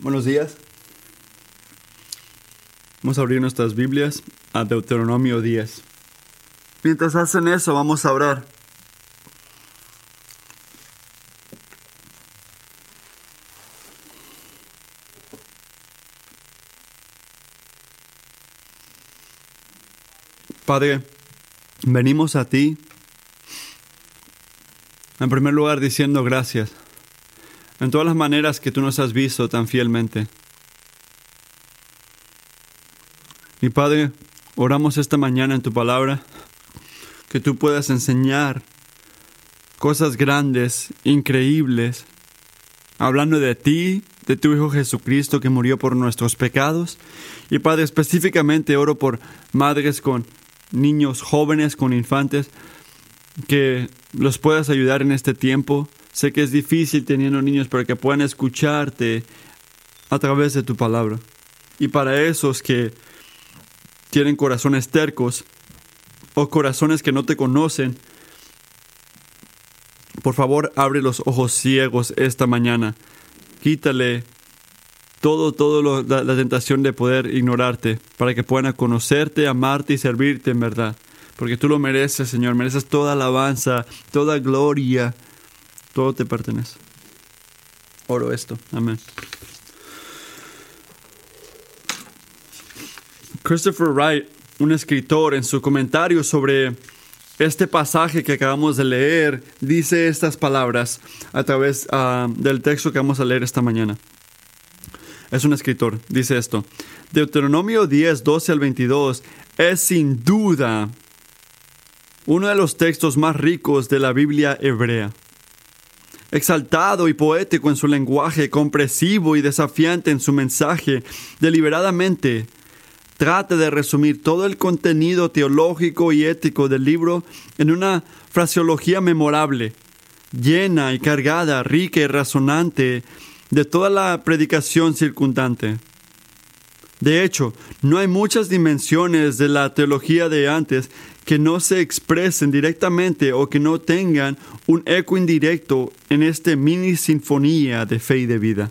Buenos días. Vamos a abrir nuestras Biblias a Deuteronomio 10. Mientras hacen eso, vamos a orar. Padre, venimos a ti en primer lugar diciendo gracias en todas las maneras que tú nos has visto tan fielmente. Mi Padre, oramos esta mañana en tu palabra que tú puedas enseñar cosas grandes, increíbles, hablando de ti, de tu Hijo Jesucristo que murió por nuestros pecados. Y Padre, específicamente oro por madres con niños jóvenes, con infantes, que los puedas ayudar en este tiempo. Sé que es difícil teniendo niños, pero que puedan escucharte a través de tu palabra. Y para esos que tienen corazones tercos o corazones que no te conocen, por favor abre los ojos ciegos esta mañana. Quítale todo, todo la, la tentación de poder ignorarte para que puedan conocerte, amarte y servirte en verdad porque tú lo mereces, Señor, mereces toda alabanza, toda gloria, todo te pertenece. Oro esto, amén. Christopher Wright, un escritor, en su comentario sobre este pasaje que acabamos de leer, dice estas palabras a través uh, del texto que vamos a leer esta mañana. Es un escritor, dice esto. Deuteronomio 10, 12 al 22 es sin duda uno de los textos más ricos de la Biblia hebrea. Exaltado y poético en su lenguaje, compresivo y desafiante en su mensaje, deliberadamente trata de resumir todo el contenido teológico y ético del libro en una fraseología memorable, llena y cargada, rica y razonante de toda la predicación circundante. De hecho, no hay muchas dimensiones de la teología de antes que no se expresen directamente o que no tengan un eco indirecto en esta mini sinfonía de fe y de vida.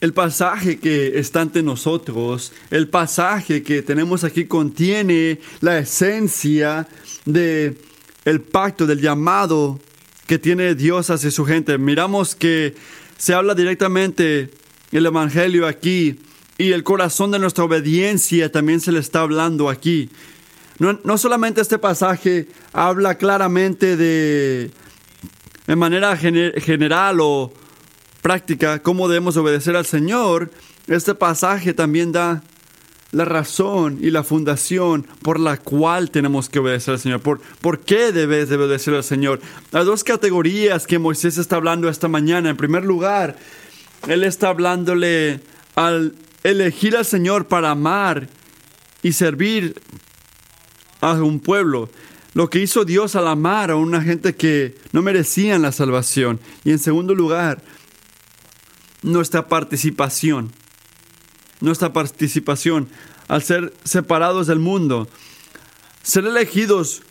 El pasaje que está ante nosotros, el pasaje que tenemos aquí contiene la esencia de el pacto del llamado que tiene Dios hacia su gente. Miramos que se habla directamente el evangelio aquí y el corazón de nuestra obediencia también se le está hablando aquí. No, solamente este pasaje habla claramente de, de manera general o práctica, cómo debemos obedecer al Señor, este pasaje también da la razón y la fundación por la cual tenemos que obedecer al Señor. ¿Por, por qué debes de obedecer al Señor? Hay dos categorías que Moisés está hablando esta mañana. En primer lugar, Él está hablándole al elegir al Señor para amar y servir a un pueblo. Lo que hizo Dios al amar a una gente que no merecían la salvación. Y en segundo lugar, nuestra participación. Nuestra participación al ser separados del mundo. Ser elegidos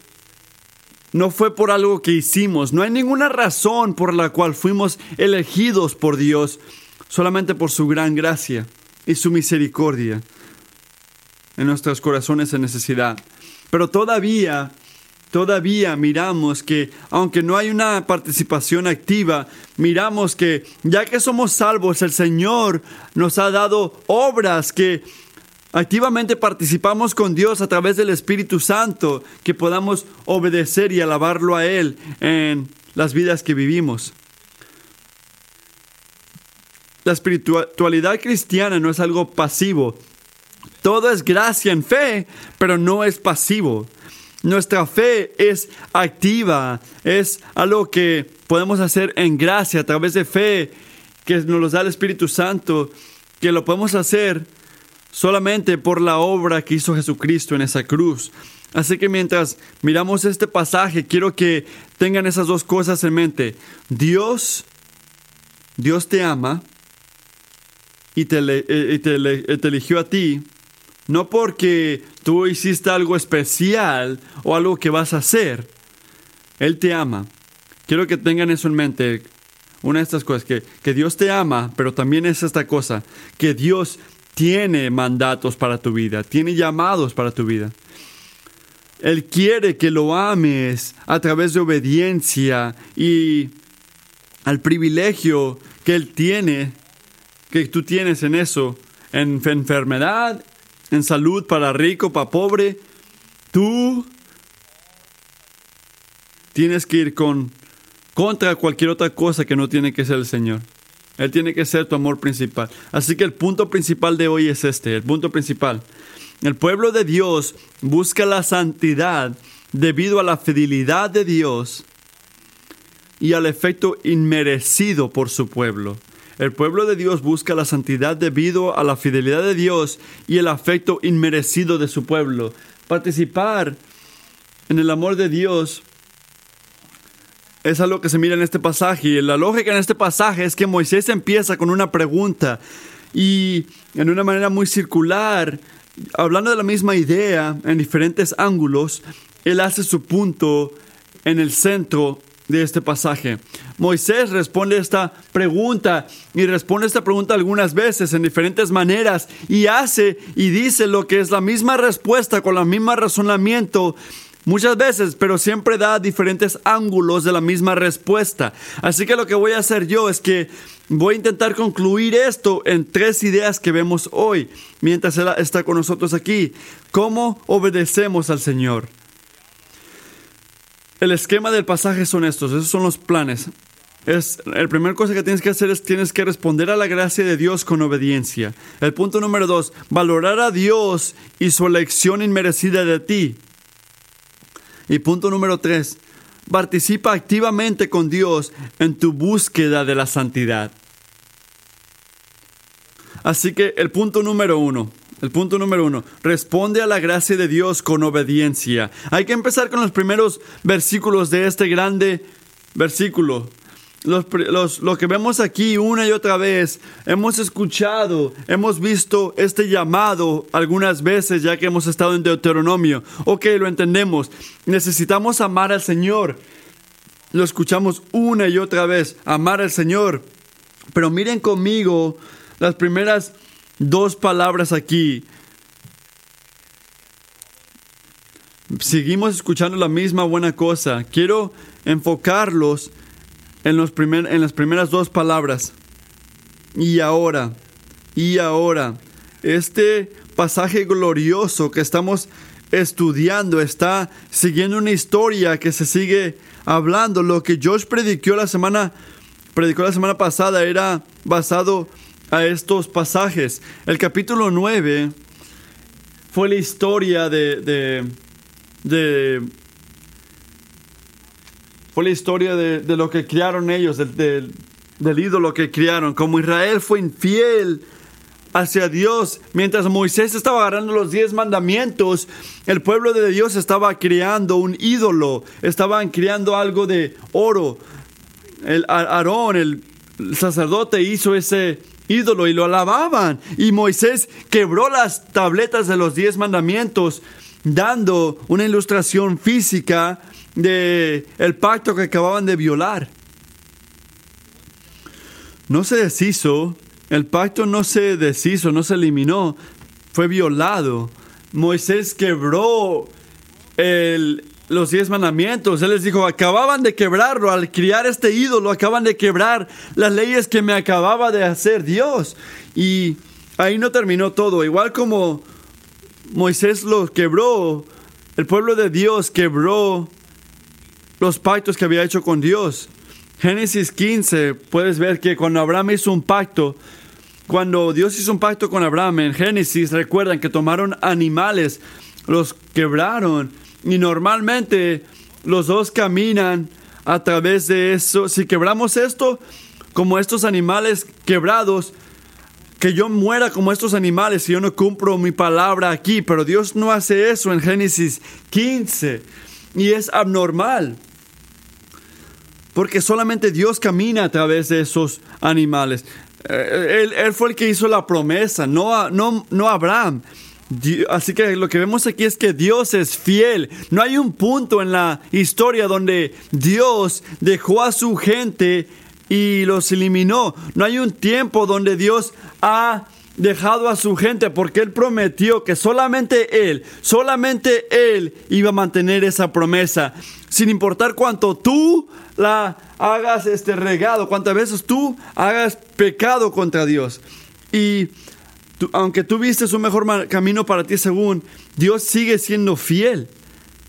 no fue por algo que hicimos. No hay ninguna razón por la cual fuimos elegidos por Dios. Solamente por su gran gracia y su misericordia en nuestros corazones en necesidad. Pero todavía, todavía miramos que, aunque no hay una participación activa, miramos que ya que somos salvos, el Señor nos ha dado obras que activamente participamos con Dios a través del Espíritu Santo, que podamos obedecer y alabarlo a Él en las vidas que vivimos. La espiritualidad cristiana no es algo pasivo. Todo es gracia en fe, pero no es pasivo. Nuestra fe es activa, es algo que podemos hacer en gracia a través de fe que nos lo da el Espíritu Santo, que lo podemos hacer solamente por la obra que hizo Jesucristo en esa cruz. Así que mientras miramos este pasaje, quiero que tengan esas dos cosas en mente. Dios, Dios te ama y te, eh, te, eligió a ti, no porque tú hiciste algo especial o algo que vas a hacer. Él te ama. Quiero que tengan eso en mente. Una de estas cosas, que, que Dios te ama, pero también es esta cosa, que Dios tiene mandatos para tu vida, tiene llamados para tu vida. Él quiere que lo ames a través de obediencia y al privilegio que Él tiene, que tú tienes en eso, en enfermedad, en salud, para rico, para pobre. Tú tienes que ir con contra cualquier otra cosa que no tiene que ser el Señor. Él tiene que ser tu amor principal. Así que el punto principal de hoy es este, el punto principal. El pueblo de Dios busca la santidad debido a la fidelidad de Dios y al efecto inmerecido por su pueblo. El pueblo de Dios busca la santidad debido a la fidelidad de Dios y el afecto inmerecido de su pueblo. Participar en el amor de Dios es algo que se mira en este pasaje. Y la lógica en este pasaje es que Moisés empieza con una pregunta y en una manera muy circular, hablando de la misma idea en diferentes ángulos, él hace su punto en el centro de este pasaje. Moisés responde esta pregunta y responde esta pregunta algunas veces en diferentes maneras y hace y dice lo que es la misma respuesta con el mismo razonamiento muchas veces, pero siempre da diferentes ángulos de la misma respuesta. Así que lo que voy a hacer yo es que voy a intentar concluir esto en tres ideas que vemos hoy, mientras Él está con nosotros aquí. ¿Cómo obedecemos al Señor? El esquema del pasaje son estos, esos son los planes. Es, el primer cosa que tienes que hacer es tienes que responder a la gracia de Dios con obediencia. El punto número dos, valorar a Dios y su elección inmerecida de ti. Y punto número tres, participa activamente con Dios en tu búsqueda de la santidad. Así que el punto número uno, el punto número uno, responde a la gracia de Dios con obediencia. Hay que empezar con los primeros versículos de este grande versículo lo que vemos aquí una y otra vez, hemos escuchado, hemos visto este llamado algunas veces ya que hemos estado en Deuteronomio. Ok, lo entendemos. Necesitamos amar al Señor. Lo escuchamos una y otra vez, amar al Señor. Pero miren conmigo las primeras dos palabras aquí. Seguimos escuchando la misma buena cosa. Quiero enfocarlos en, los en las primeras dos palabras. Y ahora, y ahora, este pasaje glorioso que estamos estudiando está siguiendo una historia que se sigue hablando. Lo que Josh predicó la semana, predicó la semana pasada era basado a estos pasajes. El capítulo 9 fue la historia de, de, fue la historia de, lo que criaron ellos, del, del ídolo que criaron. Como Israel fue infiel hacia Dios. Mientras Moisés estaba agarrando los diez mandamientos, el pueblo de Dios estaba creando un ídolo, estaban creando algo de oro. El Aarón, el sacerdote, hizo ese ídolo y lo alababan. Y Moisés quebró las tabletas de los diez mandamientos, dando una ilustración física de el pacto que acababan de violar. No se deshizo, el pacto no se deshizo, no se eliminó, fue violado. Moisés quebró los diez mandamientos. Él les dijo, acababan de quebrarlo al criar este ídolo, acaban de quebrar las leyes que me acababa de hacer Dios. Y ahí no terminó todo. Igual como Moisés lo quebró, el pueblo de Dios quebró los pactos que había hecho con Dios. Génesis 15, puedes ver que cuando Abraham hizo un pacto, cuando Dios hizo un pacto con Abraham en Génesis, recuerdan que tomaron animales, los quebraron y normalmente los dos caminan a través de eso. Si quebramos esto, como estos animales quebrados, que yo muera como estos animales si yo no cumplo mi palabra aquí, pero Dios no hace eso en Génesis 15 y es abnormal. Porque solamente Dios camina a través de esos animales. Eh, él, fue el que hizo la promesa, no, no, no Abraham. Así que lo que vemos aquí es que Dios es fiel. No hay un punto en la historia donde Dios dejó a su gente y los eliminó. No hay un tiempo donde Dios ha dejado a su gente porque Él prometió que solamente Él, solamente Él iba a mantener esa promesa. Sin importar cuánto tú la hagas este regado, cuántas veces tú hagas pecado contra Dios. Y aunque tú vistes un mejor camino para ti según, Dios sigue siendo fiel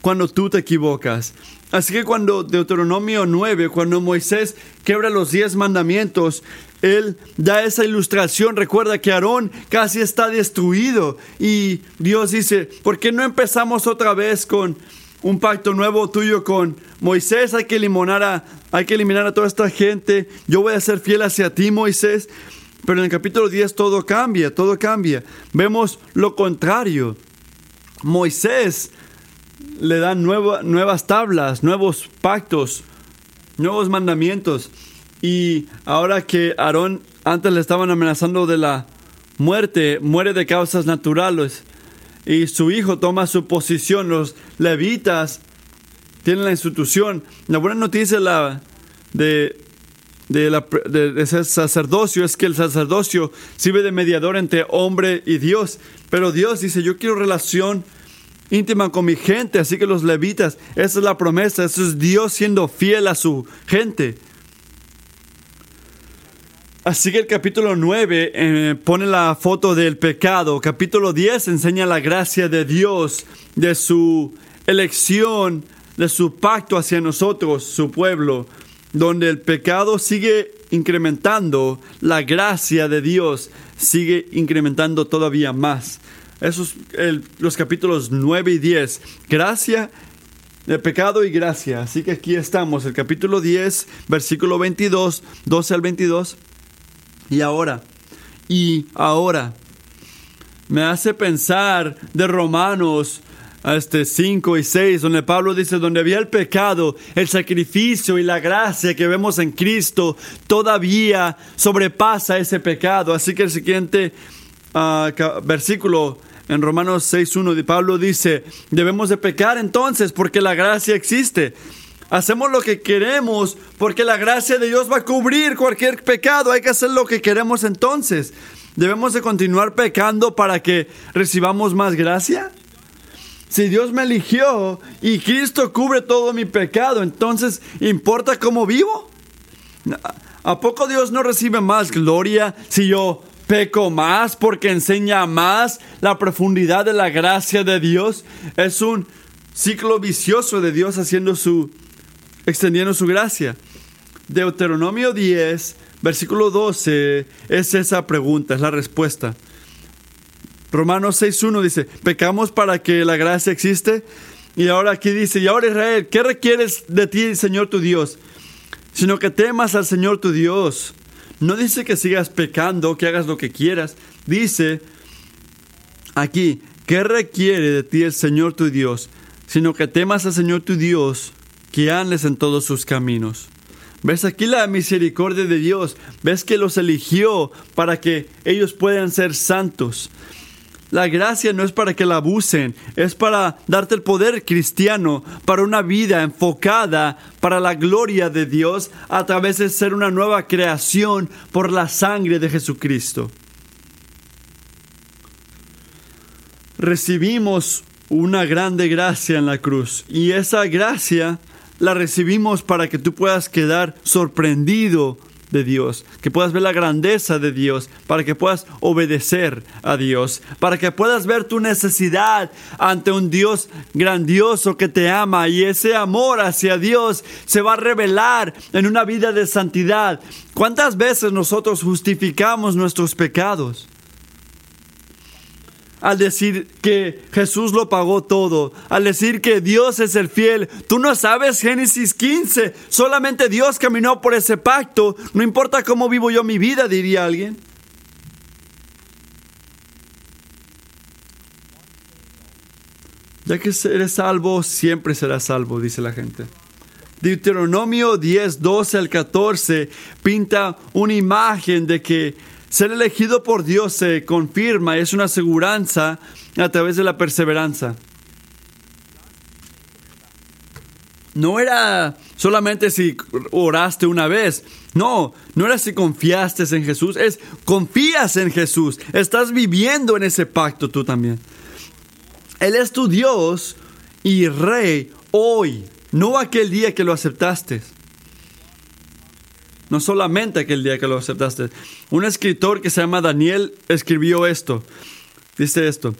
cuando tú te equivocas. Así que cuando Deuteronomio 9, cuando Moisés quebra los diez mandamientos, él da esa ilustración. Recuerda que Aarón casi está destruido y Dios dice, ¿por qué no empezamos otra vez con un pacto nuevo tuyo con Moisés? Hay que eliminar a, hay que eliminar a toda esta gente. Yo voy a ser fiel hacia ti, Moisés. Pero en el capítulo 10 todo cambia, todo cambia. Vemos lo contrario. Moisés le dan nuevas tablas, nuevos pactos, nuevos mandamientos. Y ahora que Aarón antes le estaban amenazando de la muerte, muere de causas naturales. Y su hijo toma su posición. Los levitas tienen la institución. La buena noticia la, de, de, ese sacerdocio es que el sacerdocio sirve de mediador entre hombre y Dios. Pero Dios dice, yo quiero relación íntima con mi gente. Así que los levitas, esa es la promesa. Eso es Dios siendo fiel a su gente. Así que el capítulo 9 eh, pone la foto del pecado. Capítulo 10 enseña la gracia de Dios, de su elección, de su pacto hacia nosotros, su pueblo, donde el pecado sigue incrementando, la gracia de Dios sigue incrementando todavía más. Esos los capítulos 9 y 10. Gracia de pecado y gracia. Así que aquí estamos, el capítulo 10, versículo 22, 12 al 22. Y ahora, y ahora, me hace pensar de Romanos este 5 y 6, donde Pablo dice, donde había el pecado, el sacrificio y la gracia que vemos en Cristo, todavía sobrepasa ese pecado. Así que el siguiente ah, versículo en Romanos 6.1 de Pablo dice, debemos de pecar entonces porque la gracia existe. Hacemos lo que queremos porque la gracia de Dios va a cubrir cualquier pecado. Hay que hacer lo que queremos entonces. ¿Debemos de continuar pecando para que recibamos más gracia? Si Dios me eligió y Cristo cubre todo mi pecado, entonces ¿importa cómo vivo? ¿A poco Dios no recibe más gloria si yo peco más porque enseña más la profundidad de la gracia de Dios? Es un ciclo vicioso de Dios haciendo su extendiendo su gracia. Deuteronomio 10, versículo 12, es esa pregunta, es la respuesta. Romanos 6.1 dice, pecamos para que la gracia existe. Y ahora aquí dice, y ahora Israel, ¿qué requieres de ti, Señor tu Dios? Sino que temas al Señor tu Dios. No dice que sigas pecando, que hagas lo que quieras. Dice aquí, ¿qué requiere de ti el Señor tu Dios? Sino que temas al Señor tu Dios que andes en todos sus caminos. ¿Ves aquí la misericordia de Dios? ¿Ves que los eligió para que ellos puedan ser santos? La gracia no es para que la abusen, es para darte el poder cristiano, para una vida enfocada para la gloria de Dios a través de ser una nueva creación por la sangre de Jesucristo. Recibimos una grande gracia en la cruz y esa gracia la recibimos para que tú puedas quedar sorprendido de Dios, que puedas ver la grandeza de Dios, para que puedas obedecer a Dios, para que puedas ver tu necesidad ante un Dios grandioso que te ama y ese amor hacia Dios se va a revelar en una vida de santidad. ¿Cuántas veces nosotros justificamos nuestros pecados? Al decir que Jesús lo pagó todo, al decir que Dios es el fiel. Tú no sabes Génesis 15, solamente Dios caminó por ese pacto, no importa cómo vivo yo mi vida, diría alguien. Ya que eres salvo, siempre serás salvo, dice la gente. Deuteronomio 10, 12 al 14 pinta una imagen de que ser elegido por Dios se confirma, es una aseguranza a través de la perseverancia. No era solamente si oraste una vez. No, no era si confiaste en Jesús, es confías en Jesús. Estás viviendo en ese pacto tú también. Él es tu Dios y Rey hoy, no aquel día que lo aceptaste. No solamente aquel día que lo aceptaste. Un escritor que se llama Daniel escribió esto. Dice esto.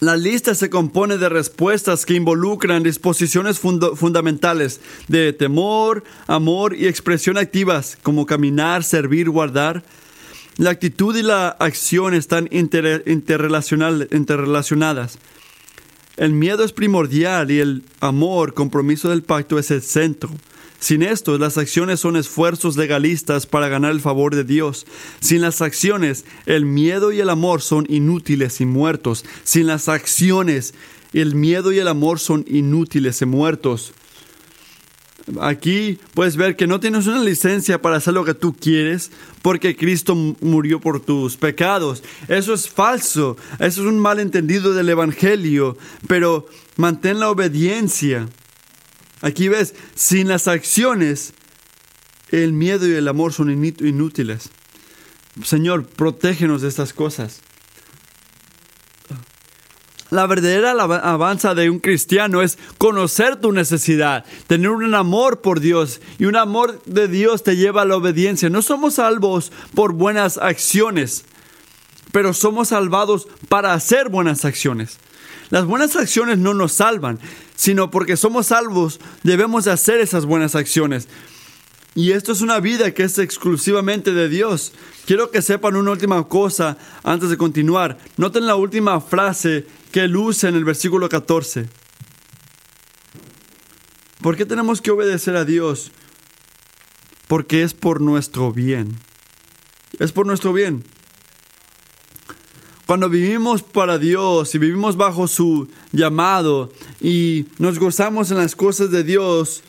La lista se compone de respuestas que involucran disposiciones fundamentales de temor, amor y expresión activas, como caminar, servir, guardar. La actitud y la acción están interrelacionadas. El miedo es primordial y el amor, compromiso del pacto, es el centro. Sin esto, las acciones son esfuerzos legalistas para ganar el favor de Dios. Sin las acciones, el miedo y el amor son inútiles y muertos. Sin las acciones, el miedo y el amor son inútiles y muertos. Aquí puedes ver que no tienes una licencia para hacer lo que tú quieres porque Cristo murió por tus pecados. Eso es falso. Eso es un malentendido del Evangelio. Pero mantén la obediencia. Aquí ves, sin las acciones, el miedo y el amor son inútiles. Señor, protégenos de estas cosas. La verdadera alabanza de un cristiano es conocer tu necesidad, tener un amor por Dios y un amor de Dios te lleva a la obediencia. No somos salvos por buenas acciones, pero somos salvados para hacer buenas acciones. Las buenas acciones no nos salvan, sino porque somos salvos debemos de hacer esas buenas acciones. Y esto es una vida que es exclusivamente de Dios. Quiero que sepan una última cosa antes de continuar. Noten la última frase que usa en el versículo 14. ¿Por qué tenemos que obedecer a Dios? Porque es por nuestro bien. Es por nuestro bien. Cuando vivimos para Dios y vivimos bajo su llamado y nos gozamos en las cosas de Dios,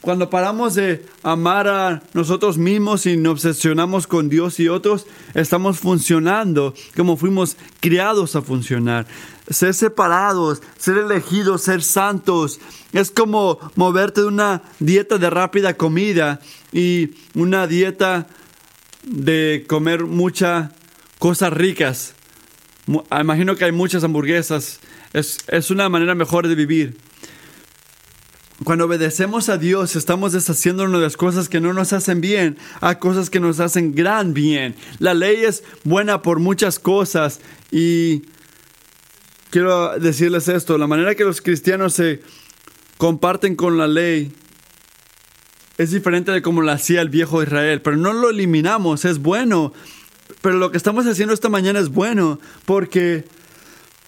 cuando paramos de amar a nosotros mismos y nos obsesionamos con Dios y otros, estamos funcionando como fuimos criados a funcionar. Ser separados, ser elegidos, ser santos, es como moverte de una dieta de rápida comida y una dieta de comer muchas cosas ricas imagino que hay muchas hamburguesas. Es, una manera mejor de vivir. Cuando obedecemos a Dios, estamos deshaciéndonos de las cosas que no nos hacen bien a cosas que nos hacen gran bien. La ley es buena por muchas cosas y quiero decirles esto, la manera que los cristianos se comparten con la ley es diferente de como lo hacía el viejo Israel, pero no lo eliminamos, es bueno. Pero lo que estamos haciendo esta mañana es bueno porque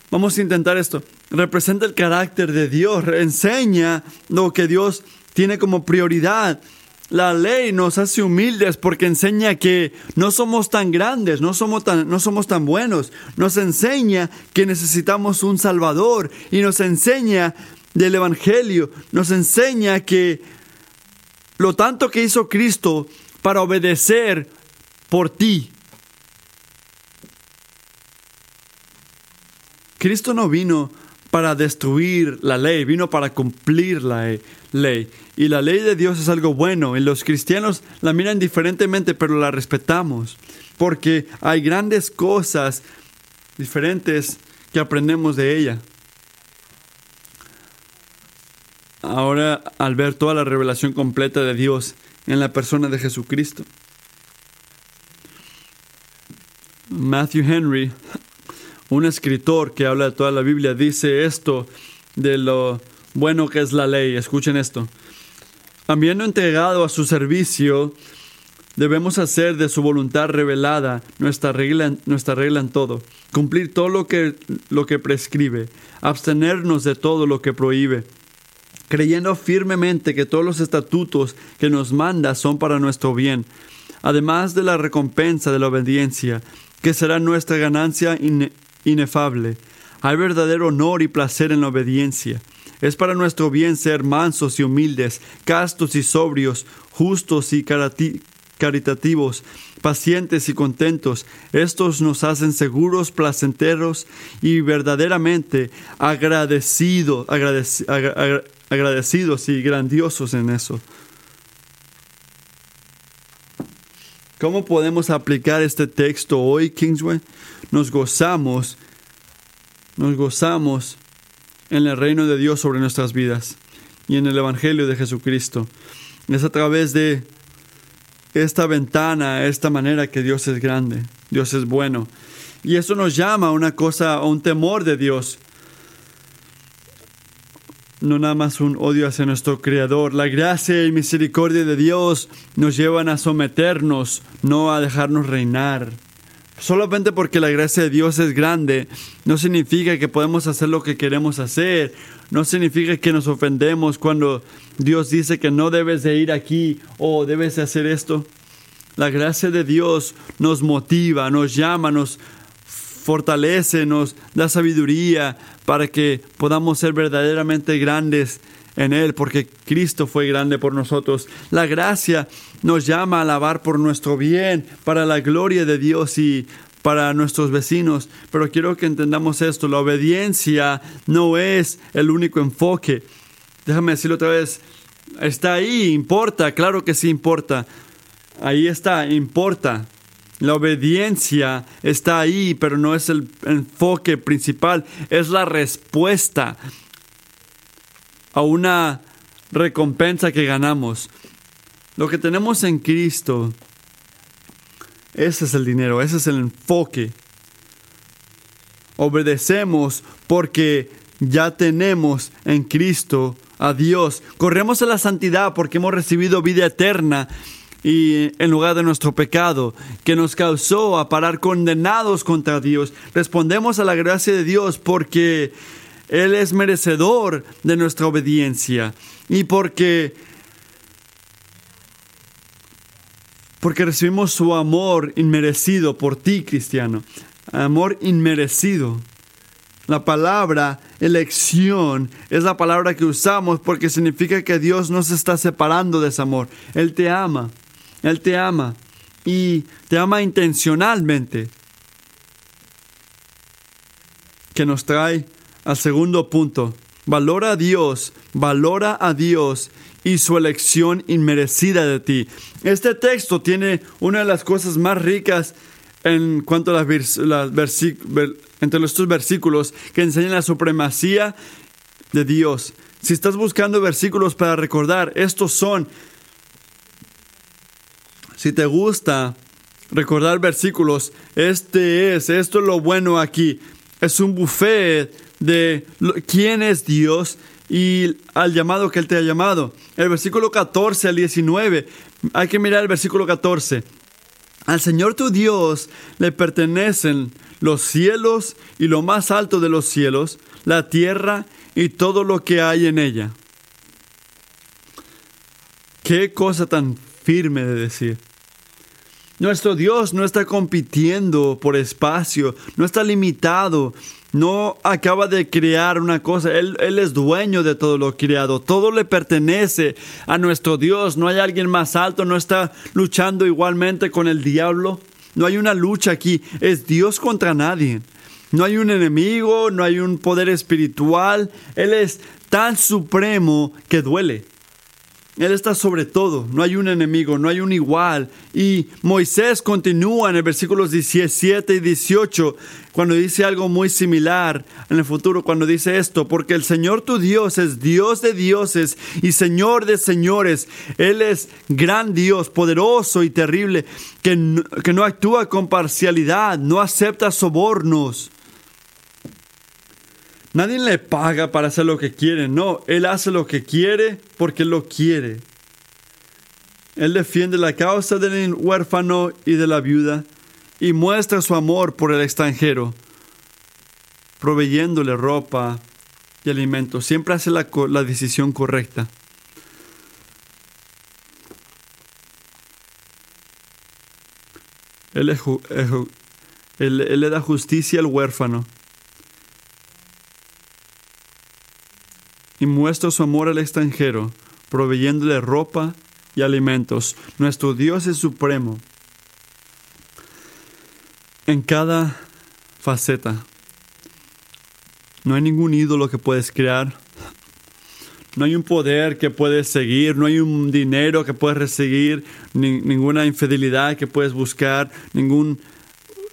vamos a intentar esto. Representa el carácter de Dios, enseña lo que Dios tiene como prioridad. La ley nos hace humildes porque enseña que no somos tan grandes, no somos tan, no somos tan buenos. Nos enseña que necesitamos un Salvador y nos enseña del Evangelio. Nos enseña que lo tanto que hizo Cristo para obedecer por ti, Cristo no vino para destruir la ley, vino para cumplir la ley. Y la ley de Dios es algo bueno, y los cristianos la miran diferentemente, pero la respetamos, porque hay grandes cosas diferentes que aprendemos de ella. Ahora, al ver toda la revelación completa de Dios en la persona de Jesucristo, Matthew Henry un escritor que habla de toda la Biblia dice esto de lo bueno que es la ley. Escuchen esto. Habiendo entregado a su servicio, debemos hacer de su voluntad revelada nuestra regla, nuestra regla en todo, cumplir todo lo que, lo que prescribe, abstenernos de todo lo que prohíbe, creyendo firmemente que todos los estatutos que nos manda son para nuestro bien, además de la recompensa de la obediencia, que será nuestra ganancia inefable. Hay verdadero honor y placer en la obediencia. Es para nuestro bien ser mansos y humildes, castos y sobrios, justos y caritativos, pacientes y contentos. Estos nos hacen seguros, placenteros y verdaderamente agradecido, agradecidos y grandiosos en eso. ¿Cómo podemos aplicar este texto hoy, Kingsway? Nos gozamos, nos gozamos en el reino de Dios sobre nuestras vidas y en el Evangelio de Jesucristo. Es a través de esta ventana, esta manera que Dios es grande, Dios es bueno. Y eso nos llama a una cosa, a un temor de Dios. No nada más un odio hacia nuestro Creador. La gracia y misericordia de Dios nos llevan a someternos, no a dejarnos reinar. Solamente porque la gracia de Dios es grande, no significa que podemos hacer lo que queremos hacer. No significa que nos ofendemos cuando Dios dice que no debes de ir aquí o debes de hacer esto. La gracia de Dios nos motiva, nos llama, nos fortalece, nos da sabiduría para que podamos ser verdaderamente grandes en Él, porque Cristo fue grande por nosotros. La gracia nos llama a alabar por nuestro bien, para la gloria de Dios y para nuestros vecinos. Pero quiero que entendamos esto, la obediencia no es el único enfoque. Déjame decirlo otra vez, está ahí, importa, claro que sí importa. Ahí está, importa. La obediencia está ahí, pero no es el enfoque principal, es la respuesta a una recompensa que ganamos. Lo que tenemos en Cristo, ese es el dinero, ese es el enfoque. Obedecemos porque ya tenemos en Cristo a Dios. Corremos a la santidad porque hemos recibido vida eterna y en lugar de nuestro pecado que nos causó a parar condenados contra Dios. Respondemos a la gracia de Dios porque Él es merecedor de nuestra obediencia y porque porque recibimos su amor inmerecido por ti, cristiano. Amor inmerecido. La palabra elección es la palabra que usamos porque significa que Dios no se está separando de ese amor. Él te ama. Él te ama y te ama intencionalmente. Que nos trae al segundo punto. Valora a Dios, valora a Dios y su elección inmerecida de ti. Este texto tiene una de las cosas más ricas en cuanto a las, entre estos versículos que enseñan la supremacía de Dios. Si estás buscando versículos para recordar, estos son si te gusta recordar versículos, este es, esto es lo bueno aquí. Es un buffet de quién es Dios y al llamado que Él te ha llamado. El versículo 14 al 19, hay que mirar el versículo 14. Al Señor tu Dios le pertenecen los cielos y lo más alto de los cielos, la tierra y todo lo que hay en ella. Qué cosa tan firme de decir. Nuestro Dios no está compitiendo por espacio, no está limitado, no acaba de crear una cosa, él, es dueño de todo lo creado, todo le pertenece a nuestro Dios, no hay alguien más alto, no está luchando igualmente con el diablo, no hay una lucha aquí, es Dios contra nadie, no hay un enemigo, no hay un poder espiritual, Él es tan supremo que duele. Él está sobre todo, no hay un enemigo, no hay un igual. Y Moisés continúa en el versículos 17 y 18 cuando dice algo muy similar en el futuro, cuando dice esto, porque el Señor tu Dios es Dios de dioses y Señor de señores. Él es gran Dios, poderoso y terrible, que no, que no actúa con parcialidad, no acepta sobornos. Nadie le paga para hacer lo que quiere, no, Él hace lo que quiere porque lo quiere. Él defiende la causa del huérfano y de la viuda y muestra su amor por el extranjero, proveyéndole ropa y alimento. Siempre hace la, decisión correcta. Él, él le da justicia al huérfano y muestra su amor al extranjero, proveyéndole ropa y alimentos. Nuestro Dios es supremo en cada faceta. No hay ningún ídolo que puedes crear. No hay un poder que puedes seguir, no hay un dinero que puedes recibir, ni- ninguna infidelidad que puedes buscar, ningún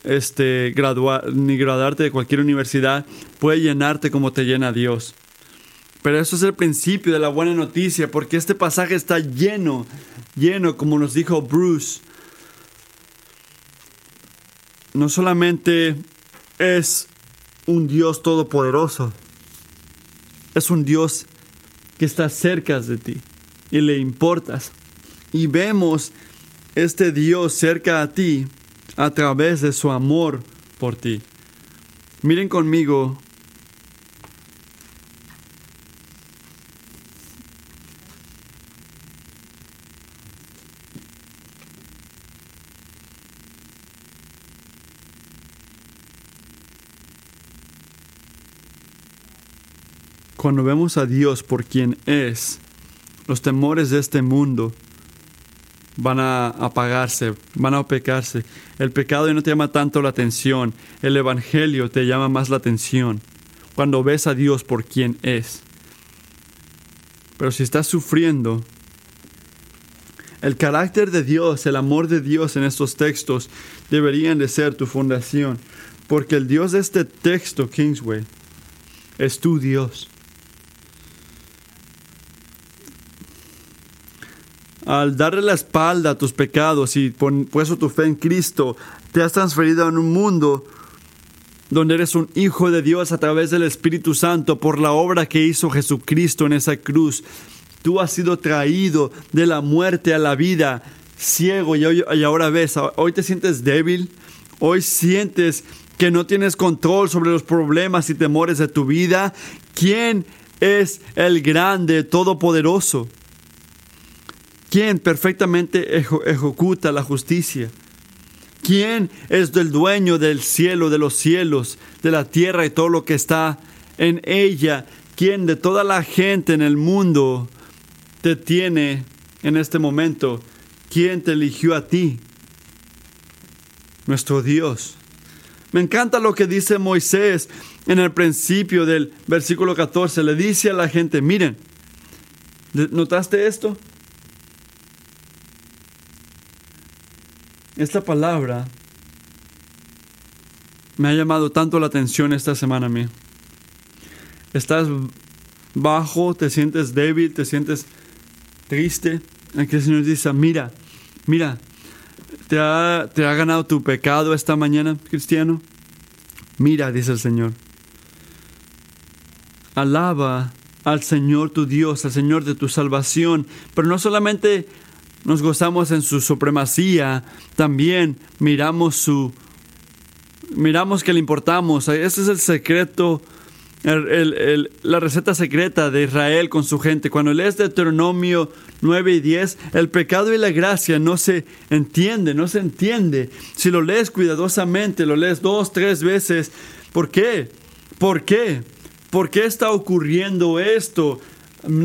este, graduar, ni graduarte de cualquier universidad puede llenarte como te llena Dios. Pero eso es el principio de la buena noticia, porque este pasaje está lleno, lleno, como nos dijo Bruce. No solamente es un Dios todopoderoso, es un Dios que está cerca de ti y le importas. Y vemos este Dios cerca a ti a través de su amor por ti. Miren conmigo Cuando vemos a Dios por quien es, los temores de este mundo van a apagarse, van a pecarse. El pecado no te llama tanto la atención, el Evangelio te llama más la atención. Cuando ves a Dios por quien es. Pero si estás sufriendo, el carácter de Dios, el amor de Dios en estos textos deberían de ser tu fundación. Porque el Dios de este texto, Kingsway, es tu Dios. Al darle la espalda a tus pecados y puesto tu fe en Cristo, te has transferido en un mundo donde eres un hijo de Dios a través del Espíritu Santo por la obra que hizo Jesucristo en esa cruz. Tú has sido traído de la muerte a la vida, ciego y, hoy, y ahora ves. Hoy te sientes débil, hoy sientes que no tienes control sobre los problemas y temores de tu vida. ¿Quién es el grande, todopoderoso? ¿Quién perfectamente ejecuta la justicia? ¿Quién es el dueño del cielo, de los cielos, de la tierra y todo lo que está en ella? ¿Quién de toda la gente en el mundo te tiene en este momento? ¿Quién te eligió a ti? Nuestro Dios. Me encanta lo que dice Moisés en el principio del versículo 14. Le dice a la gente, miren, ¿notaste esto? Esta palabra me ha llamado tanto la atención esta semana a mí. Estás bajo, te sientes débil, te sientes triste. Aquí el Señor dice, mira, mira, ¿te ha, te ha ganado tu pecado esta mañana, cristiano. Mira, dice el Señor. Alaba al Señor tu Dios, al Señor de tu salvación, pero no solamente nos gozamos en su supremacía, también miramos su miramos que le importamos. Ese es el secreto, la receta secreta de Israel con su gente. Cuando lees Deuteronomio 9 y 10, el pecado y la gracia no se entiende, no se entiende. Si lo lees cuidadosamente, lo lees dos, tres veces, ¿por qué? ¿Por qué? ¿Por qué está ocurriendo esto?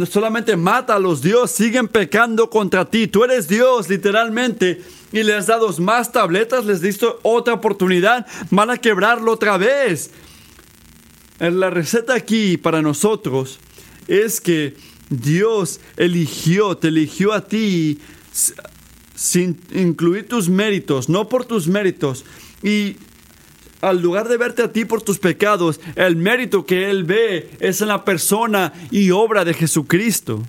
Solamente mata a los dios, siguen pecando contra ti. Tú eres Dios, literalmente. Y les has dado más tabletas, les diste otra oportunidad, van a quebrarlo otra vez. La receta aquí para nosotros es que Dios eligió, te eligió a ti sin incluir tus méritos, no por tus méritos. Y al lugar de verte a ti por tus pecados, el mérito que Él ve es en la persona y obra de Jesucristo.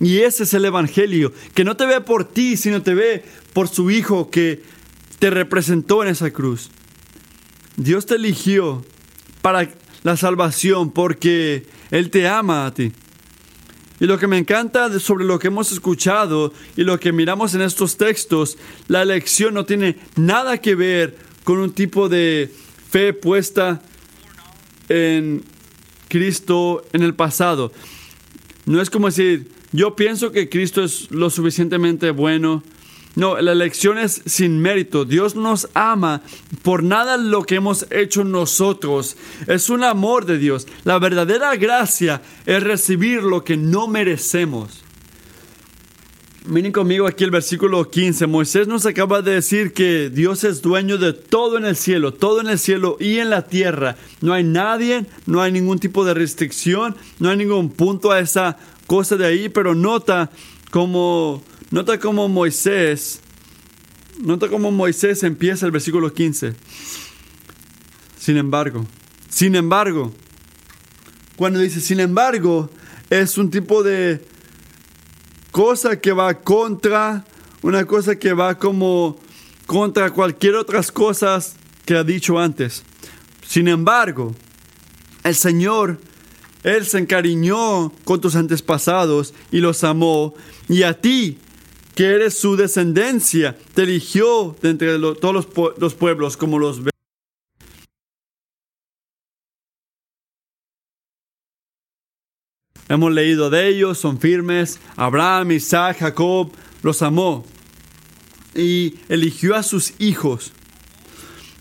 Y ese es el Evangelio, que no te ve por ti, sino te ve por su Hijo que te representó en esa cruz. Dios te eligió para la salvación porque Él te ama a ti. Y lo que me encanta sobre lo que hemos escuchado y lo que miramos en estos textos, la elección no tiene nada que ver con un tipo de fe puesta en Cristo en el pasado. No es como decir, yo pienso que Cristo es lo suficientemente bueno. No, la elección es sin mérito. Dios nos ama por nada lo que hemos hecho nosotros. Es un amor de Dios. La verdadera gracia es recibir lo que no merecemos. Miren conmigo aquí el versículo 15. Moisés nos acaba de decir que Dios es dueño de todo en el cielo, todo en el cielo y en la tierra. No hay nadie, no hay ningún tipo de restricción, no hay ningún punto a esa cosa de ahí, pero nota como, nota como Moisés, nota como Moisés empieza el versículo 15. Sin embargo, sin embargo, cuando dice sin embargo, es un tipo de cosa que va contra, una cosa que va como contra cualquier otras cosas que ha dicho antes. Sin embargo, el Señor, Él se encariñó con tus antepasados y los amó, y a ti, que eres su descendencia, te eligió de entre todos los, los pueblos como los Hemos leído de ellos, son firmes. Abraham, Isaac, Jacob los amó y eligió a sus hijos.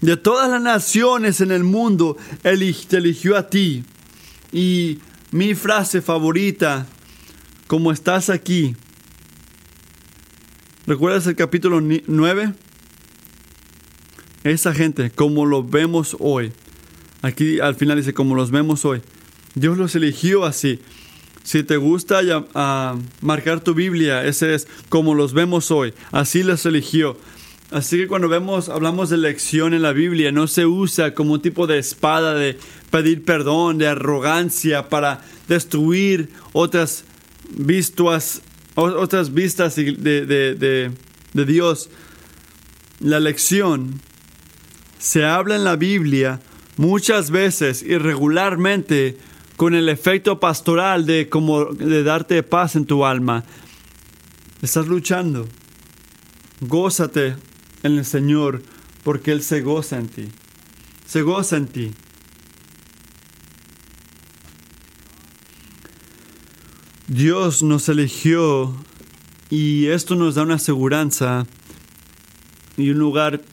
De todas las naciones en el mundo, te eligió a ti. Y mi frase favorita, como estás aquí, ¿recuerdas el capítulo 9? Esa gente, como lo vemos hoy. Aquí al final dice, como los vemos hoy. Dios los eligió así. Si te gusta marcar tu Biblia, ese es como los vemos hoy. Así los eligió. Así que cuando vemos, hablamos de elección en la Biblia, no se usa como un tipo de espada de pedir perdón, de arrogancia para destruir otras vistas, otras vistas de, de Dios. La elección se habla en la Biblia muchas veces y regularmente con el efecto pastoral de como de darte paz en tu alma. Estás luchando. Gózate en el Señor porque Él se goza en ti. Se goza en ti. Dios nos eligió y esto nos da una aseguranza y un lugar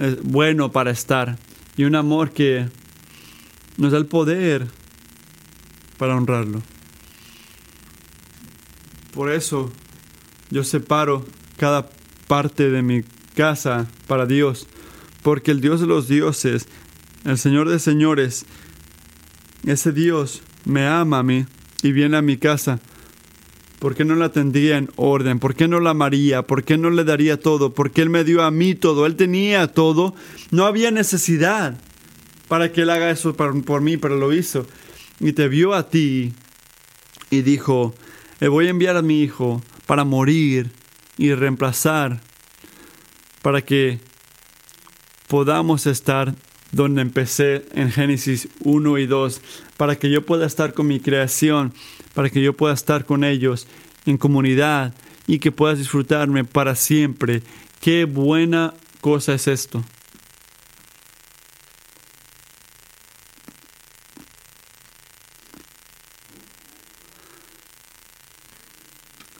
eh, bueno para estar y un amor que nos da el poder para honrarlo. Por eso yo separo cada parte de mi casa para Dios, porque el Dios de los dioses, el Señor de señores, ese Dios me ama a mí y viene a mi casa. ¿Por qué no la tendría en orden? ¿Por qué no la amaría? ¿Por qué no le daría todo? ¿Por qué Él me dio a mí todo? Él tenía todo. No había necesidad para que Él haga eso por, mí, pero lo hizo. Y te vio a ti y dijo, le voy a enviar a mi hijo para morir y reemplazar, para que podamos estar donde empecé en Génesis 1 y 2, para que yo pueda estar con mi creación, para que yo pueda estar con ellos en comunidad y que puedas disfrutarme para siempre. Qué buena cosa es esto.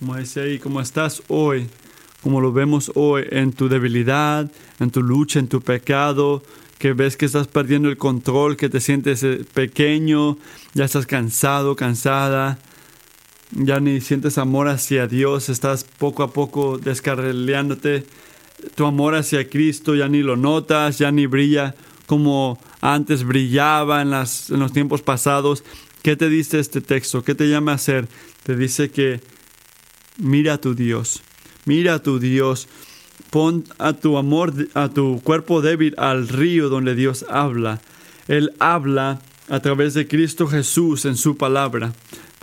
Como decía ahí, como estás hoy, como lo vemos hoy en tu debilidad, en tu lucha, en tu pecado, que ves que estás perdiendo el control, que te sientes eh, pequeño, ya estás cansado, cansada, ya ni sientes amor hacia Dios, estás poco a poco descarrileándote, tu amor hacia Cristo ya ni lo notas, ya ni brilla como antes brillaba en, las, en los tiempos pasados. ¿Qué te dice este texto? ¿Qué te llama a hacer? Te dice que mira a tu Dios, mira a tu Dios, pon a tu amor, a tu cuerpo débil al río donde Dios habla. Él habla a través de Cristo Jesús en su palabra.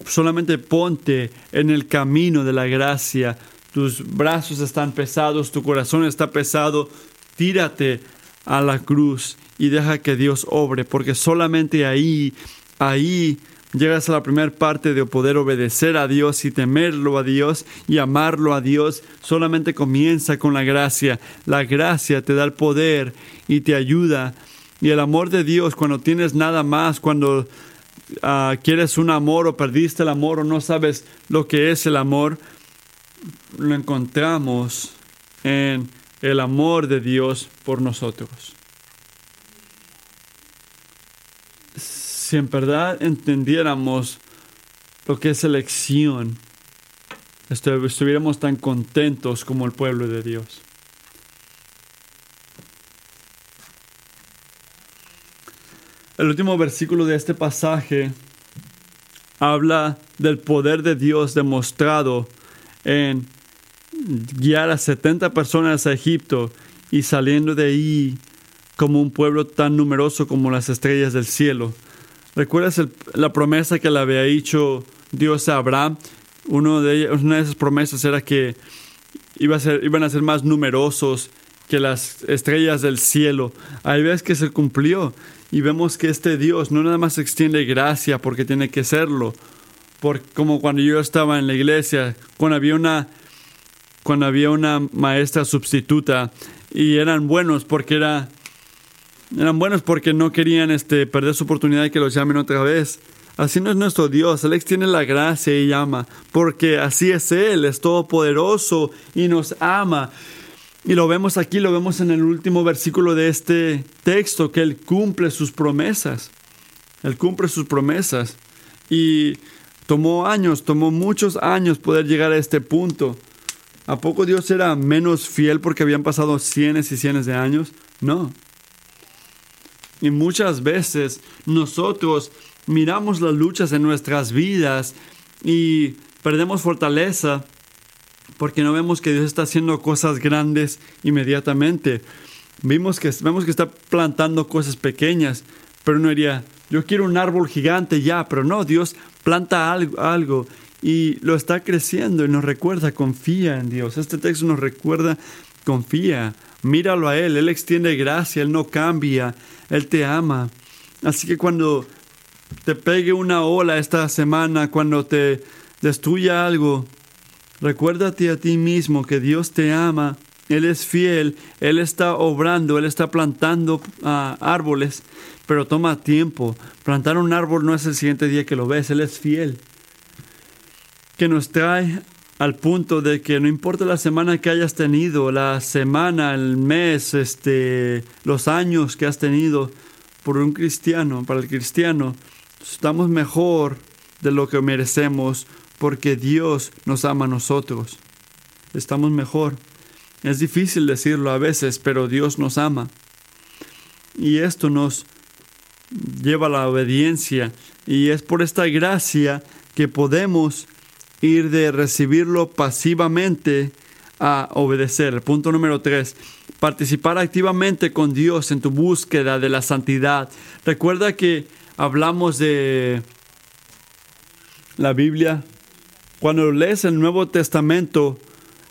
Solamente ponte en el camino de la gracia. Tus brazos están pesados, tu corazón está pesado. Tírate a la cruz y deja que Dios obre, porque solamente ahí, ahí Llegas a la primera parte de poder obedecer a Dios y temerlo a Dios y amarlo a Dios. Solamente comienza con la gracia. La gracia te da el poder y te ayuda. Y el amor de Dios, cuando tienes nada más, cuando ah, quieres un amor o perdiste el amor o no sabes lo que es el amor, lo encontramos en el amor de Dios por nosotros. Si en verdad entendiéramos lo que es elección, estuviéramos tan contentos como el pueblo de Dios. El último versículo de este pasaje habla del poder de Dios demostrado en guiar a 70 personas a Egipto y saliendo de ahí como un pueblo tan numeroso como las estrellas del cielo. ¿Recuerdas la promesa que le había hecho Dios a Abraham? Uno de una de esas promesas era que iba a ser, iban a ser más numerosos que las estrellas del cielo. Ahí ves que se cumplió y vemos que este Dios no nada más extiende gracia porque tiene que serlo, por, como cuando yo estaba en la iglesia, cuando había una cuando había una maestra sustituta y eran buenos porque era eran buenos porque no querían este, perder su oportunidad de que los llamen otra vez. Así no es nuestro Dios, Él extiende la gracia y llama, porque así es Él, es todopoderoso y nos ama. Y lo vemos aquí, lo vemos en el último versículo de este texto, que Él cumple sus promesas. Él cumple sus promesas. Y tomó años, tomó muchos años poder llegar a este punto. ¿A poco Dios era menos fiel porque habían pasado cienes y cienes de años? No. Y muchas veces nosotros miramos las luchas en nuestras vidas y perdemos fortaleza porque no vemos que Dios está haciendo cosas grandes inmediatamente. Vimos que, vemos que está plantando cosas pequeñas, pero uno diría, yo quiero un árbol gigante ya, pero no, Dios planta algo, algo y lo está creciendo y nos recuerda, confía en Dios. Este texto nos recuerda, confía, míralo a Él, Él extiende gracia, Él no cambia, Él te ama. Así que cuando te pegue una ola esta semana, cuando te destruya algo, recuérdate a ti mismo que Dios te ama, Él es fiel, Él está obrando, Él está plantando ah, árboles, pero toma tiempo. Plantar un árbol no es el siguiente día que lo ves, Él es fiel. Que nos trae al punto de que no importa la semana que hayas tenido, la semana, el mes, este, los años que has tenido por un cristiano, para el cristiano, estamos mejor de lo que merecemos porque Dios nos ama a nosotros. Estamos mejor. Es difícil decirlo a veces, pero Dios nos ama. Y esto nos lleva a la obediencia. Y es por esta gracia que podemos ir de recibirlo pasivamente a obedecer. Punto número tres, participar activamente con Dios en tu búsqueda de la santidad. Recuerda que hablamos de la Biblia. Cuando lees el Nuevo Testamento,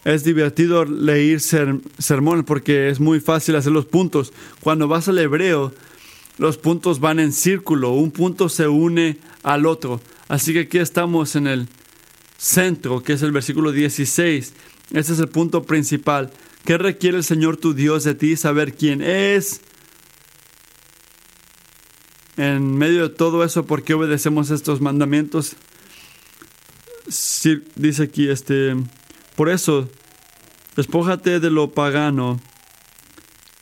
es divertido leer sermón porque es muy fácil hacer los puntos. Cuando vas al hebreo, los puntos van en círculo, un punto se une al otro. Así que aquí estamos en el centro, que es el versículo 16. Ese es el punto principal. ¿Qué requiere el Señor tu Dios de ti? Saber quién es. En medio de todo eso, ¿por qué obedecemos estos mandamientos? dice aquí, este, por eso, despójate de lo pagano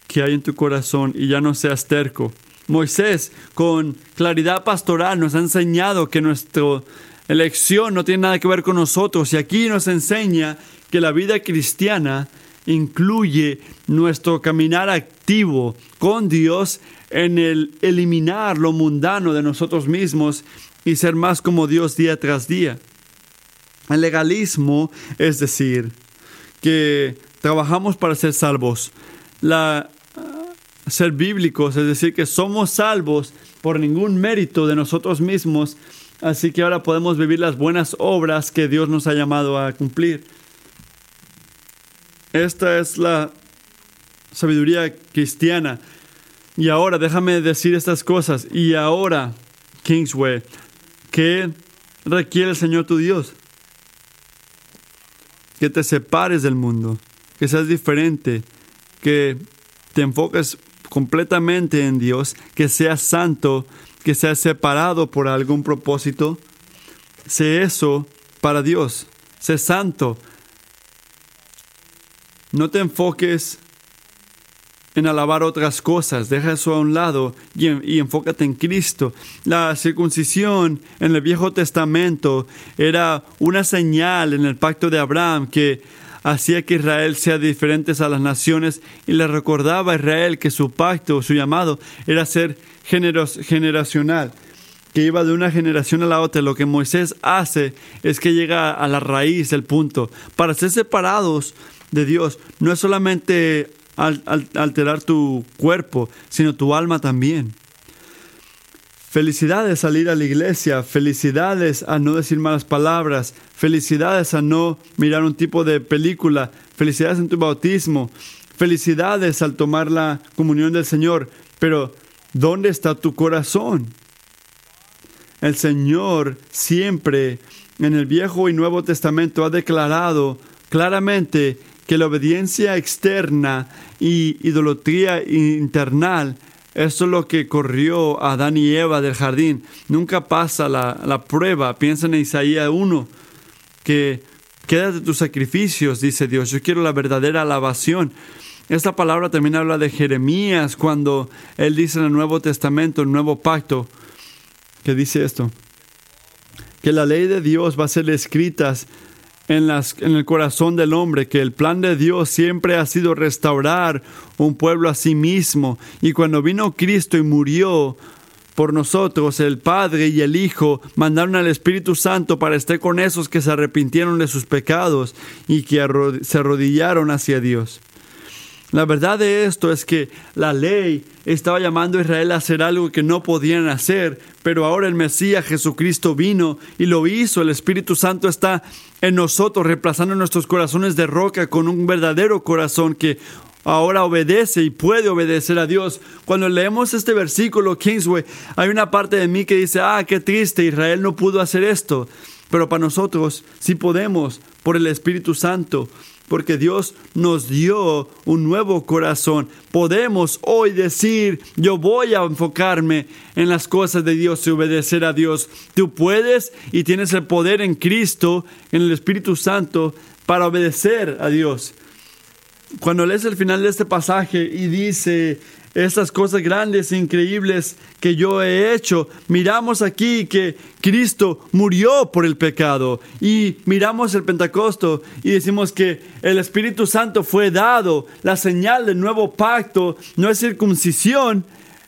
que hay en tu corazón y ya no seas terco. Moisés, con claridad pastoral, nos ha enseñado que nuestro elección no tiene nada que ver con nosotros y aquí nos enseña que la vida cristiana incluye nuestro caminar activo con Dios en el eliminar lo mundano de nosotros mismos y ser más como Dios día tras día. El legalismo es decir, que trabajamos para ser salvos. La, ser bíblicos es decir, que somos salvos por ningún mérito de nosotros mismos, Así que ahora podemos vivir las buenas obras que Dios nos ha llamado a cumplir. Esta es la sabiduría cristiana. Y ahora, déjame decir estas cosas. Y ahora, Kingsway, ¿qué requiere el Señor tu Dios? Que te separes del mundo, que seas diferente, que te enfoques completamente en Dios, que seas santo, que seas separado por algún propósito, sé eso para Dios, sé santo. No te enfoques en alabar otras cosas, deja eso a un lado y, y, enfócate en Cristo. La circuncisión en el Viejo Testamento era una señal en el pacto de Abraham que hacía que Israel sea diferente a las naciones y le recordaba a Israel que su pacto, su llamado, era ser generacional, que iba de una generación a la otra. Lo que Moisés hace es que llega a la raíz del punto. Para ser separados de Dios no es solamente alterar tu cuerpo, sino tu alma también. Felicidades al ir a la iglesia, felicidades a no decir malas palabras, felicidades a no mirar un tipo de película, felicidades en tu bautismo, felicidades al tomar la comunión del Señor, pero ¿dónde está tu corazón? El Señor siempre en el Viejo y Nuevo Testamento ha declarado claramente que la obediencia externa y idolatría internal, eso es lo que corrió a Adán y Eva del jardín. Nunca pasa la, prueba. Piensa en Isaías 1, que queda de tus sacrificios, dice Dios. Yo quiero la verdadera alabación. Esta palabra también habla de Jeremías cuando él dice en el Nuevo Testamento, el Nuevo Pacto, que dice esto, que la ley de Dios va a ser escrita en, las, en el corazón del hombre, que el plan de Dios siempre ha sido restaurar un pueblo a sí mismo. Y cuando vino Cristo y murió por nosotros, el Padre y el Hijo mandaron al Espíritu Santo para estar con esos que se arrepintieron de sus pecados y que se arrodillaron hacia Dios. La verdad de esto es que la ley estaba llamando a Israel a hacer algo que no podían hacer, pero ahora el Mesías Jesucristo vino y lo hizo. El Espíritu Santo está en nosotros, reemplazando nuestros corazones de roca con un verdadero corazón que ahora obedece y puede obedecer a Dios. Cuando leemos este versículo, Kingsway, hay una parte de mí que dice, ah, qué triste, Israel no pudo hacer esto. Pero para nosotros sí podemos por el Espíritu Santo porque Dios nos dio un nuevo corazón. Podemos hoy decir, yo voy a enfocarme en las cosas de Dios y obedecer a Dios. Tú puedes y tienes el poder en Cristo, en el Espíritu Santo, para obedecer a Dios. Cuando lees el final de este pasaje y dice, estas cosas grandes e increíbles que yo he hecho. Miramos aquí que Cristo murió por el pecado y miramos el Pentecosto y decimos que el Espíritu Santo fue dado, la señal del nuevo pacto no es circuncisión,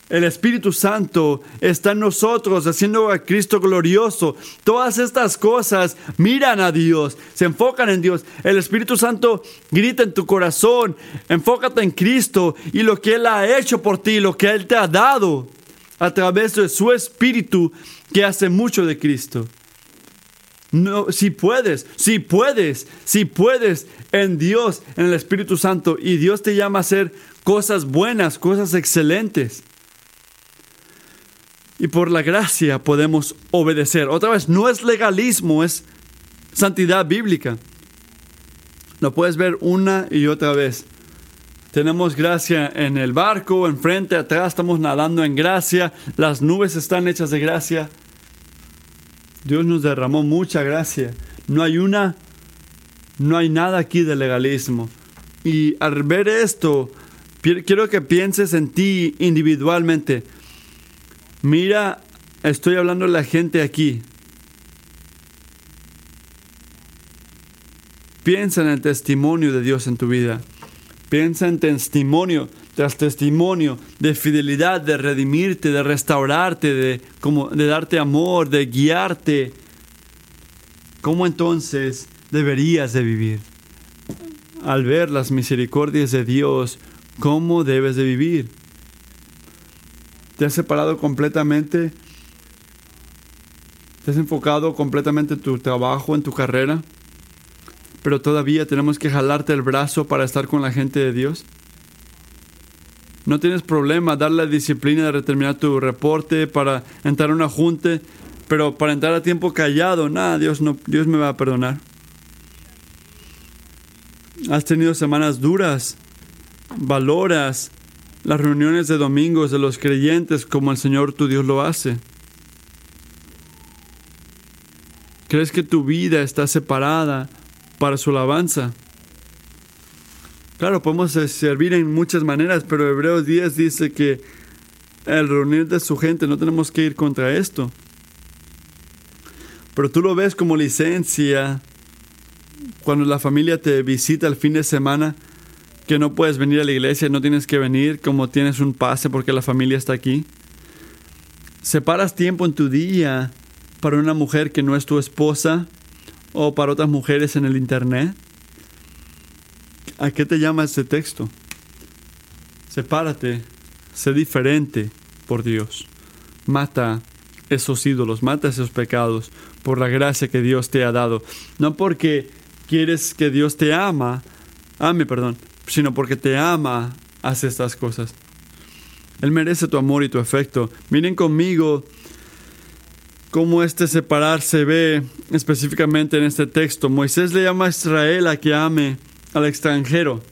el Espíritu Santo está en nosotros, haciendo a Cristo glorioso. Todas estas cosas miran a Dios, se enfocan en Dios. El Espíritu Santo grita en tu corazón, enfócate en Cristo y lo que Él ha hecho por ti, lo que Él te ha dado a través de su Espíritu que hace mucho de Cristo. No, si puedes, si puedes, si puedes en Dios, en el Espíritu Santo, y Dios te llama a hacer cosas buenas, cosas excelentes y por la gracia podemos obedecer. Otra vez, no es legalismo, es santidad bíblica. Lo puedes ver una y otra vez. Tenemos gracia en el barco, enfrente, atrás, estamos nadando en gracia, las nubes están hechas de gracia. Dios nos derramó mucha gracia. No hay una, no hay nada aquí de legalismo. Y al ver esto, quiero que pienses en ti individualmente. Mira, estoy hablando a la gente aquí. Piensa en el testimonio de Dios en tu vida. Piensa en testimonio tras testimonio de fidelidad, de redimirte, de restaurarte, de, como, de darte amor, de guiarte. ¿Cómo entonces deberías de vivir? Al ver las misericordias de Dios, ¿cómo debes de vivir? Te has separado completamente, te has enfocado completamente en tu trabajo, en tu carrera, pero todavía tenemos que jalarte el brazo para estar con la gente de Dios. No tienes problema darle la disciplina de terminar tu reporte para entrar a una junta, pero para entrar a tiempo callado, nada, Dios, no, Dios me va a perdonar. Has tenido semanas duras, valoras las reuniones de domingos de los creyentes como el Señor tu Dios lo hace? ¿Crees que tu vida está separada para su alabanza? Claro, podemos servir en muchas maneras, pero Hebreos 10 dice que el reunir de su gente no tenemos que ir contra esto. Pero tú lo ves como licencia cuando la familia te visita el fin de semana que no puedes venir a la iglesia, no tienes que venir como tienes un pase porque la familia está aquí. ¿Separas tiempo en tu día para una mujer que no es tu esposa o para otras mujeres en el Internet? ¿A qué te llama este texto? Sepárate, sé diferente por Dios. Mata esos ídolos, mata esos pecados por la gracia que Dios te ha dado. No porque quieres que Dios te ama, ame, perdón, sino porque te ama, hace estas cosas. Él merece tu amor y tu afecto. Miren conmigo cómo este separar se ve específicamente en este texto. Moisés le llama a Israel a que ame al extranjero.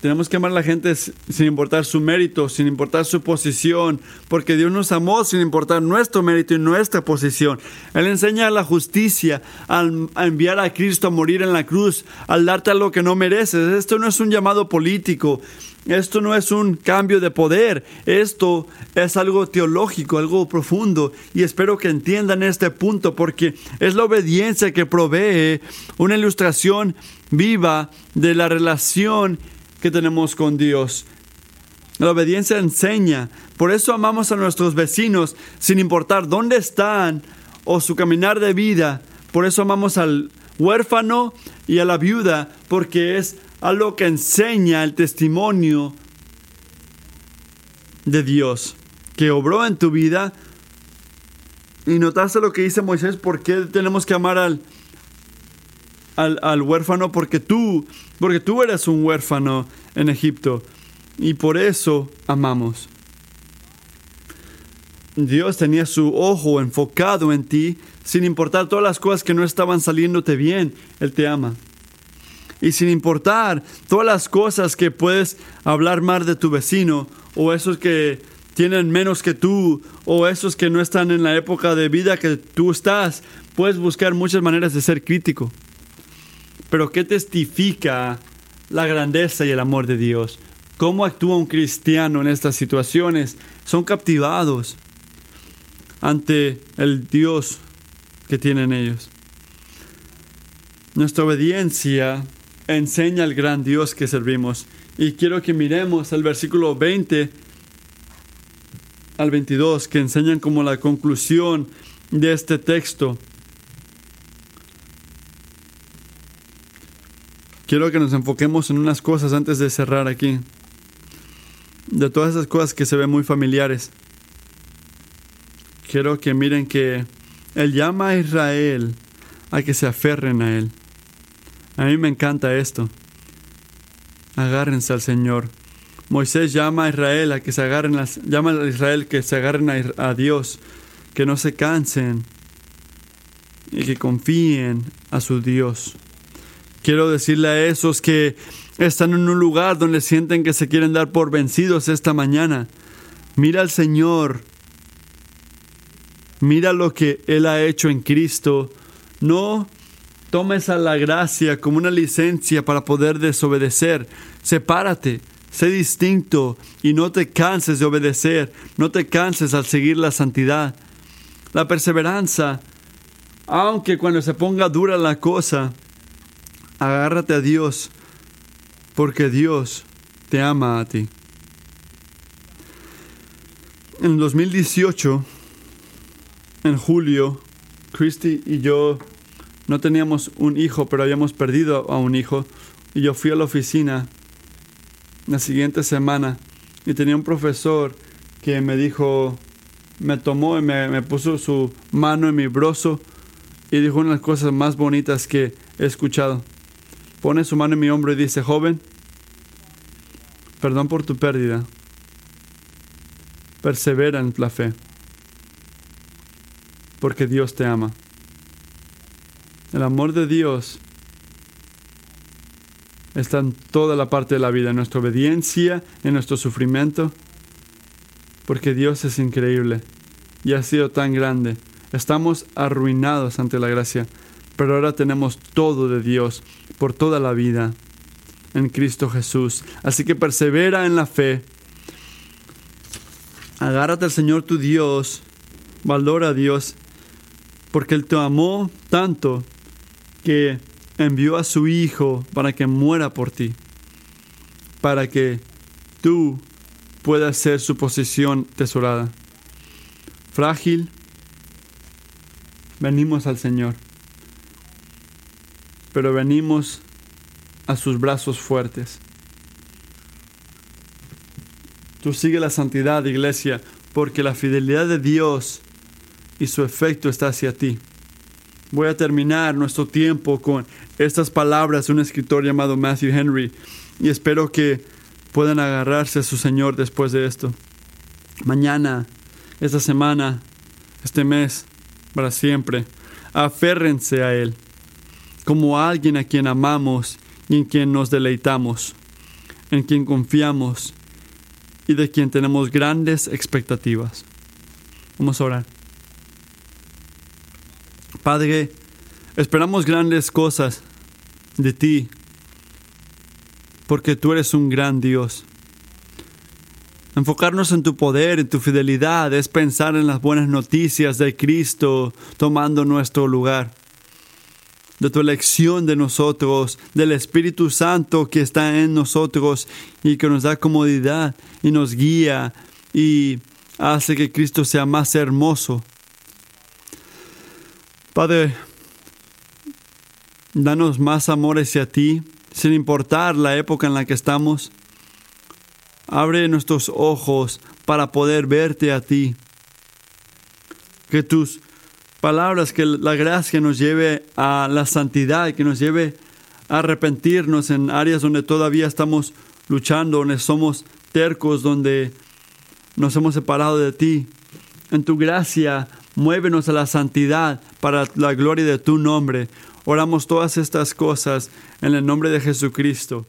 Tenemos que amar a la gente sin importar su mérito, sin importar su posición, porque Dios nos amó sin importar nuestro mérito y nuestra posición. Él enseña la justicia al enviar a Cristo a morir en la cruz, al darte algo que no mereces. Esto no es un llamado político, esto no es un cambio de poder, esto es algo teológico, algo profundo, y espero que entiendan este punto porque es la obediencia que provee una ilustración viva de la relación que tenemos con Dios. La obediencia enseña. Por eso amamos a nuestros vecinos sin importar dónde están o su caminar de vida. Por eso amamos al huérfano y a la viuda, porque es algo que enseña el testimonio de Dios que obró en tu vida. Y notaste lo que dice Moisés, ¿por qué tenemos que amar al, al, huérfano porque tú, porque tú eres un huérfano en Egipto y por eso amamos. Dios tenía su ojo enfocado en ti, sin importar todas las cosas que no estaban saliéndote bien, Él te ama. Y sin importar todas las cosas que puedes hablar mal de tu vecino, o esos que tienen menos que tú, o esos que no están en la época de vida que tú estás, puedes buscar muchas maneras de ser crítico. Pero ¿qué testifica la grandeza y el amor de Dios? ¿Cómo actúa un cristiano en estas situaciones? Son captivados ante el Dios que tienen ellos. Nuestra obediencia enseña al gran Dios que servimos. Y quiero que miremos el versículo 20 al 22, que enseñan como la conclusión de este texto. Quiero que nos enfoquemos en unas cosas antes de cerrar aquí. De todas esas cosas que se ven muy familiares. Quiero que miren que Él llama a Israel a que se aferren a Él. A mí me encanta esto. Agárrense al Señor. Moisés llama a Israel a que se agarren llama a Israel que se agarren a Dios, que no se cansen y que confíen a su Dios. Quiero decirle a esos que están en un lugar donde sienten que se quieren dar por vencidos esta mañana. Mira al Señor. Mira lo que Él ha hecho en Cristo. No tomes a la gracia como una licencia para poder desobedecer. Sepárate, sé distinto y no te canses de obedecer. No te canses al seguir la santidad. La perseverancia, aunque cuando se ponga dura la cosa, Agárrate a Dios, porque Dios te ama a ti. En 2018, en julio, Christy y yo no teníamos un hijo, pero habíamos perdido a un hijo. Y yo fui a la oficina la siguiente semana y tenía un profesor que me dijo, me tomó y me, puso su mano en mi brazo y dijo una de las cosas más bonitas que he escuchado pone su mano en mi hombro y dice, joven, perdón por tu pérdida, persevera en la fe, porque Dios te ama. El amor de Dios está en toda la parte de la vida, en nuestra obediencia, en nuestro sufrimiento, porque Dios es increíble y ha sido tan grande. Estamos arruinados ante la gracia, pero ahora tenemos todo de Dios por toda la vida en Cristo Jesús. Así que persevera en la fe. Agárrate al Señor tu Dios. Valora a Dios. Porque Él te amó tanto que envió a su Hijo para que muera por ti. Para que tú puedas ser su posición tesorada. frágil, venimos al Señor. Pero venimos a sus brazos fuertes. Tú sigue la santidad, iglesia, porque la fidelidad de Dios y su efecto está hacia ti. Voy a terminar nuestro tiempo con estas palabras de un escritor llamado Matthew Henry y espero que puedan agarrarse a su Señor después de esto. Mañana, esta semana, este mes, para siempre, aférrense a Él como alguien a quien amamos y en quien nos deleitamos, en quien confiamos y de quien tenemos grandes expectativas. Vamos a orar. Padre, esperamos grandes cosas de ti, porque tú eres un gran Dios. Enfocarnos en tu poder, en tu fidelidad, es pensar en las buenas noticias de Cristo tomando nuestro lugar, de tu elección de nosotros, del Espíritu Santo que está en nosotros y que nos da comodidad y nos guía y hace que Cristo sea más hermoso. Padre, danos más amor hacia ti, sin importar la época en la que estamos. Abre nuestros ojos para poder verte a ti. Que tus palabras, que la gracia nos lleve a la santidad, que nos lleve a arrepentirnos en áreas donde todavía estamos luchando, donde somos tercos, donde nos hemos separado de ti. En tu gracia, muévenos a la santidad para la gloria de tu nombre. Oramos todas estas cosas en el nombre de Jesucristo.